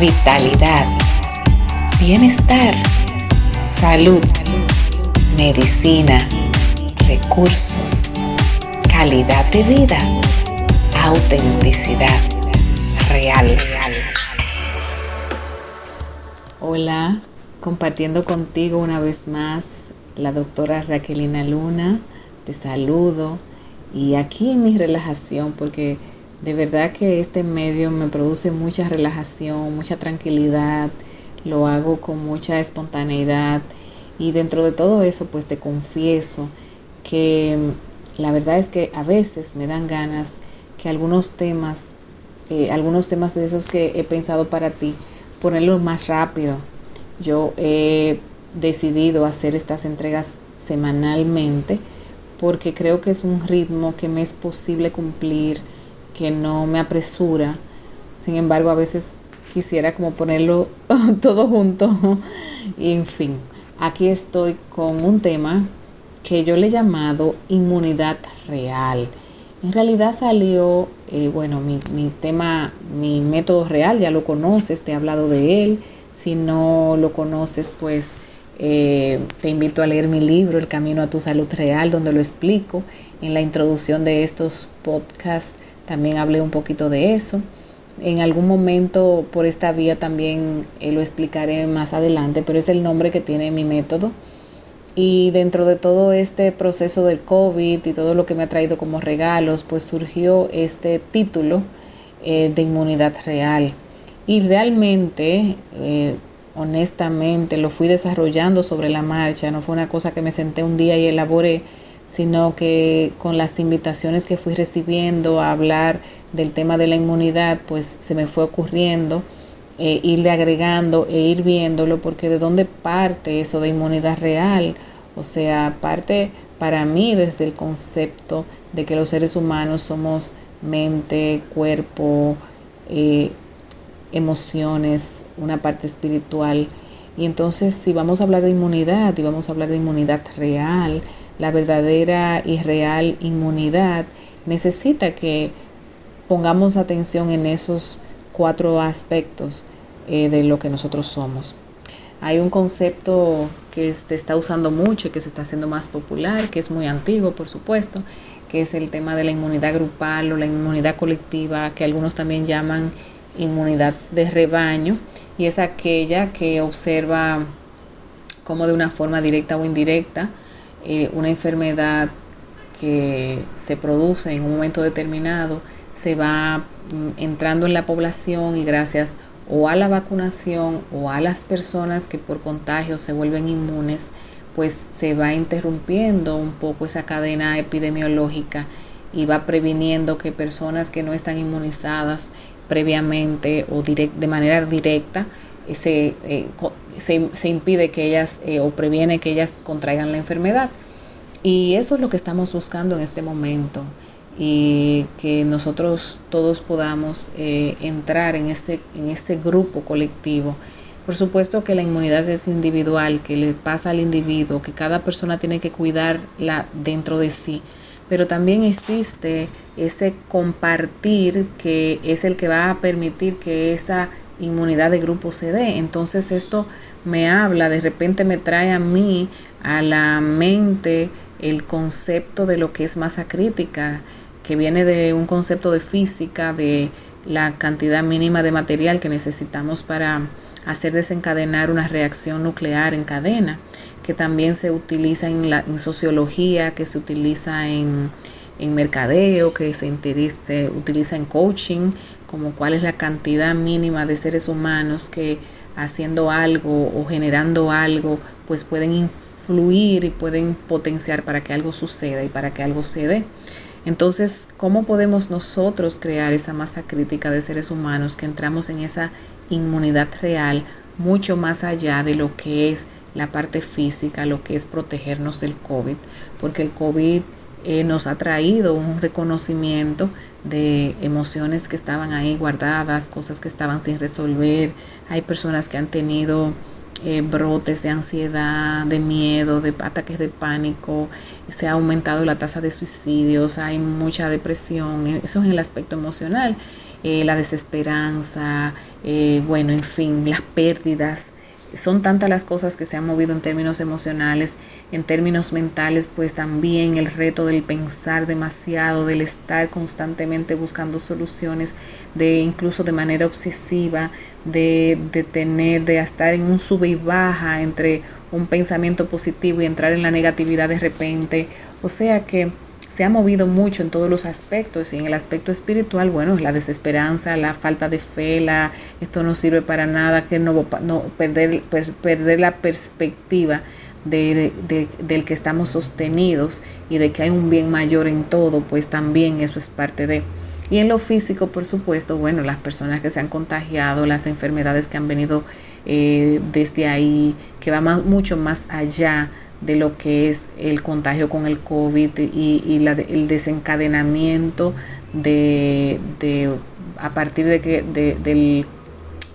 vitalidad, bienestar, salud, medicina, recursos, calidad de vida, autenticidad real. Hola, compartiendo contigo una vez más la doctora Raquelina Luna. Te saludo y aquí en mi relajación porque de verdad que este medio me produce mucha relajación, mucha tranquilidad, lo hago con mucha espontaneidad y dentro de todo eso pues te confieso que la verdad es que a veces me dan ganas que algunos temas, eh, algunos temas de esos que he pensado para ti, ponerlos más rápido. Yo he decidido hacer estas entregas semanalmente porque creo que es un ritmo que me es posible cumplir que no me apresura. Sin embargo, a veces quisiera como ponerlo todo junto. y en fin, aquí estoy con un tema que yo le he llamado inmunidad real. En realidad salió, eh, bueno, mi, mi, tema, mi método real, ya lo conoces, te he hablado de él. Si no lo conoces, pues eh, te invito a leer mi libro, El Camino a tu Salud Real, donde lo explico. En la introducción de estos podcasts también hablé un poquito de eso. En algún momento por esta vía también eh, lo explicaré más adelante, pero es el nombre que tiene mi método. Y dentro de todo este proceso del COVID y todo lo que me ha traído como regalos, pues surgió este título eh, de inmunidad real. Y realmente, eh, honestamente, lo fui desarrollando sobre la marcha, no fue una cosa que me senté un día y elaboré, sino que con las invitaciones que fui recibiendo a hablar del tema de la inmunidad, pues se me fue ocurriendo eh, irle agregando e ir viéndolo, porque de dónde parte eso de inmunidad real, o sea, parte para mí desde el concepto de que los seres humanos somos mente, cuerpo, eh, emociones, una parte espiritual. Y entonces si vamos a hablar de inmunidad y vamos a hablar de inmunidad real, la verdadera y real inmunidad necesita que pongamos atención en esos cuatro aspectos eh, de lo que nosotros somos. Hay un concepto que se está usando mucho y que se está haciendo más popular, que es muy antiguo, por supuesto, que es el tema de la inmunidad grupal o la inmunidad colectiva, que algunos también llaman inmunidad de rebaño, y es aquella que observa como de una forma directa o indirecta eh, una enfermedad que se produce en un momento determinado se va mm, entrando en la población y gracias o a la vacunación o a las personas que por contagio se vuelven inmunes, pues se va interrumpiendo un poco esa cadena epidemiológica y va previniendo que personas que no están inmunizadas previamente o de manera directa se, eh, se, impide que ellas eh, o previene que ellas contraigan la enfermedad. Y eso es lo que estamos buscando en este momento y que nosotros todos podamos eh, entrar en ese, en ese grupo colectivo. Por supuesto que la inmunidad es individual, que le pasa al individuo, que cada persona tiene que cuidarla dentro de sí, pero también existe ese compartir que es el que va a permitir que esa inmunidad de grupo dé. Entonces esto me habla, de repente me trae a mí a la mente el concepto de lo que es masa crítica, que viene de un concepto de física, de la cantidad mínima de material que necesitamos para hacer desencadenar una reacción nuclear en cadena, que también se utiliza en, la, en sociología, que se utiliza en, en mercadeo, que se, se utiliza en coaching, como cuál es la cantidad mínima de seres humanos que haciendo algo o generando algo, pues pueden influir y pueden potenciar para que algo suceda y para que algo se dé. Entonces, ¿cómo podemos nosotros crear esa masa crítica de seres humanos que entramos en esa inmunidad real mucho más allá de lo que es la parte física, lo que es protegernos del COVID? Porque el COVID eh, nos ha traído un reconocimiento de emociones que estaban ahí guardadas, cosas que estaban sin resolver. Hay personas que han tenido eh, brotes de ansiedad, de miedo, de ataques de pánico, se ha aumentado la tasa de suicidios, hay mucha depresión, eso es en el aspecto emocional. eh, la desesperanza, eh, bueno, en fin, las pérdidas. Son tantas las cosas que se han movido en términos emocionales, en términos mentales, pues también el reto del pensar demasiado, del estar constantemente buscando soluciones, de incluso de manera obsesiva, de, de tener, de estar en un sube y baja entre un pensamiento positivo y entrar en la negatividad de repente. O sea que se ha movido mucho en todos los aspectos y en el aspecto espiritual, bueno, la desesperanza, la falta de fe, la, esto no sirve para nada, que no, no perder, perder la perspectiva de, del que estamos sostenidos y de que hay un bien mayor en todo, pues también eso es parte de... Y en lo físico, por supuesto, bueno, las personas que se han contagiado, las enfermedades que han venido eh, desde ahí, que va mucho más allá de lo que es el contagio con el COVID y, el desencadenamiento de, a partir de que de,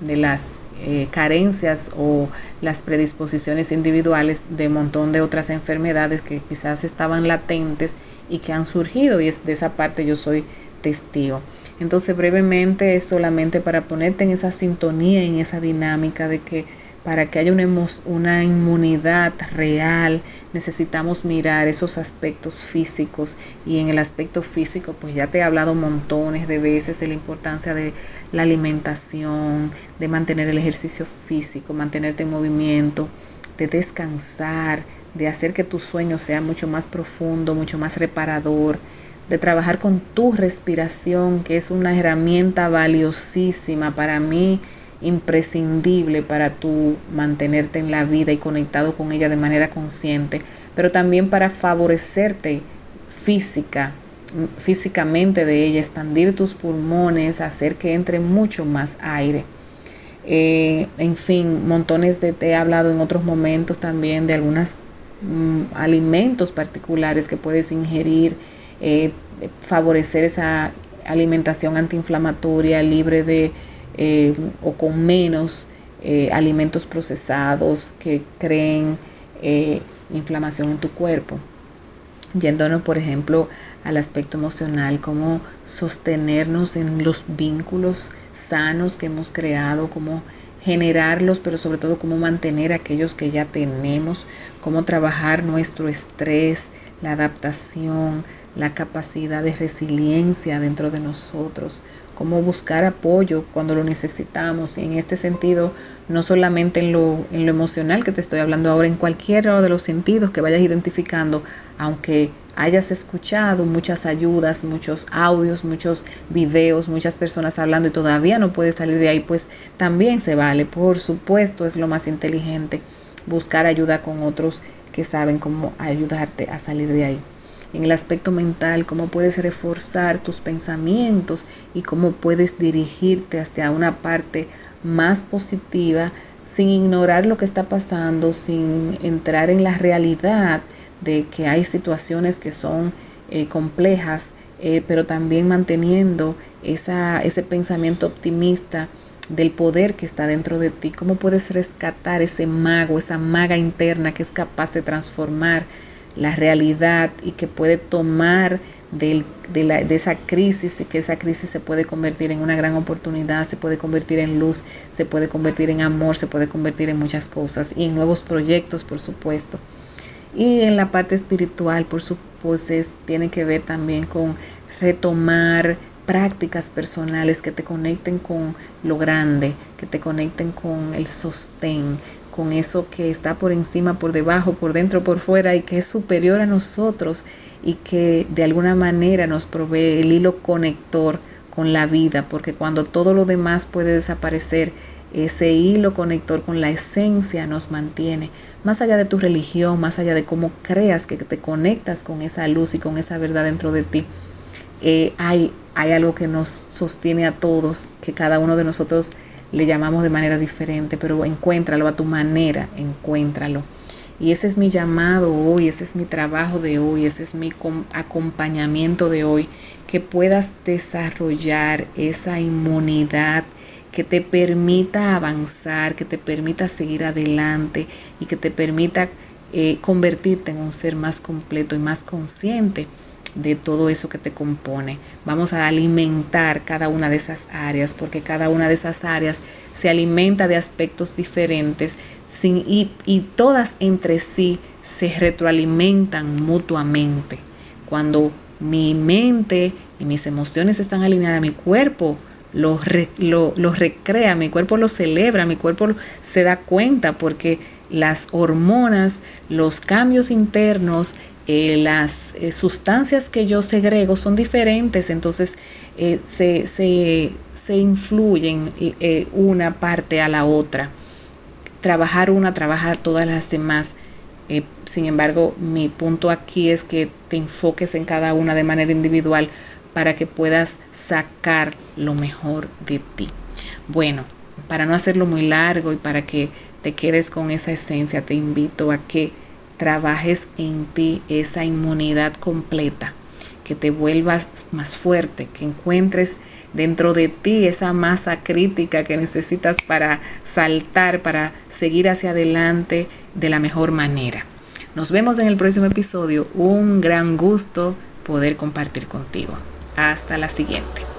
de las eh, carencias o las predisposiciones individuales de un montón de otras enfermedades que quizás estaban latentes y que han surgido y es de esa parte yo soy testigo. Entonces brevemente es solamente para ponerte en esa sintonía, en esa dinámica de que para que haya una, una inmunidad real, necesitamos mirar esos aspectos físicos. Y en el aspecto físico, pues ya te he hablado montones de veces de la importancia de la alimentación, de mantener el ejercicio físico, mantenerte en movimiento, de descansar, de hacer que tu sueño sea mucho más profundo, mucho más reparador, de trabajar con tu respiración, que es una herramienta valiosísima para mí imprescindible para tú mantenerte en la vida y conectado con ella de manera consciente, pero también para favorecerte física, físicamente de ella, expandir tus pulmones, hacer que entre mucho más aire. Eh, en fin, montones de te he hablado en otros momentos también de algunos mm, alimentos particulares que puedes ingerir, eh, favorecer esa alimentación antiinflamatoria libre de eh, o con menos eh, alimentos procesados que creen eh, inflamación en tu cuerpo. Yéndonos, por ejemplo, al aspecto emocional, cómo sostenernos en los vínculos sanos que hemos creado, cómo generarlos, pero sobre todo cómo mantener aquellos que ya tenemos, cómo trabajar nuestro estrés, la adaptación, la capacidad de resiliencia dentro de nosotros, cómo buscar apoyo cuando lo necesitamos. Y en este sentido, no solamente en lo, en lo emocional que te estoy hablando ahora, en cualquiera de los sentidos que vayas identificando, aunque hayas escuchado muchas ayudas, muchos audios, muchos videos, muchas personas hablando y todavía no puedes salir de ahí, pues también se vale. Por supuesto, es lo más inteligente buscar ayuda con otros que saben cómo ayudarte a salir de ahí en el aspecto mental, cómo puedes reforzar tus pensamientos y cómo puedes dirigirte hacia una parte más positiva sin ignorar lo que está pasando, sin entrar en la realidad de que hay situaciones que son eh, complejas, eh, pero también manteniendo esa, ese pensamiento optimista del poder que está dentro de ti, cómo puedes rescatar ese mago, esa maga interna que es capaz de transformar la realidad y que puede tomar de, la, de, esa crisis y que esa crisis se puede convertir en una gran oportunidad, se puede convertir en luz, se puede convertir en amor, se puede convertir en muchas cosas y en nuevos proyectos, por supuesto. Y en la parte espiritual, por supuesto, tiene que ver también con retomar prácticas personales que te conecten con lo grande, que te conecten con el sostén, con eso que está por encima, por debajo, por dentro, por fuera y que es superior a nosotros y que de alguna manera nos provee el hilo conector con la vida, porque cuando todo lo demás puede desaparecer, ese hilo conector con la esencia nos mantiene, más allá de tu religión, más allá de cómo creas que te conectas con esa luz y con esa verdad dentro de ti. Eh, hay, hay algo que nos sostiene a todos, que cada uno de nosotros le llamamos de manera diferente, pero encuéntralo a tu manera, encuéntralo. Y ese es mi llamado hoy, ese es mi trabajo de hoy, ese es mi acompañamiento de hoy, que puedas desarrollar esa inmunidad que te permita avanzar, que te permita seguir adelante y que te permita eh, convertirte en un ser más completo y más consciente de todo eso que te compone. Vamos a alimentar cada una de esas áreas porque cada una de esas áreas se alimenta de aspectos diferentes sin, y, y todas entre sí se retroalimentan mutuamente. Cuando mi mente y mis emociones están alineadas, mi cuerpo lo, lo, recrea, mi cuerpo lo celebra, mi cuerpo se da cuenta porque las hormonas, los cambios internos, eh, las eh, sustancias que yo segrego son diferentes, entonces eh, se, se, se, influyen una parte a la otra. Trabajar una, trabajar todas las demás. sin embargo, mi punto aquí es que te enfoques en cada una de manera individual para que puedas sacar lo mejor de ti. Bueno, para no hacerlo muy largo y para que te quedes con esa esencia, te invito a que trabajes en ti esa inmunidad completa, que te vuelvas más fuerte, que encuentres dentro de ti esa masa crítica que necesitas para saltar, para seguir hacia adelante de la mejor manera. Nos vemos en el próximo episodio. Un gran gusto poder compartir contigo. Hasta la siguiente.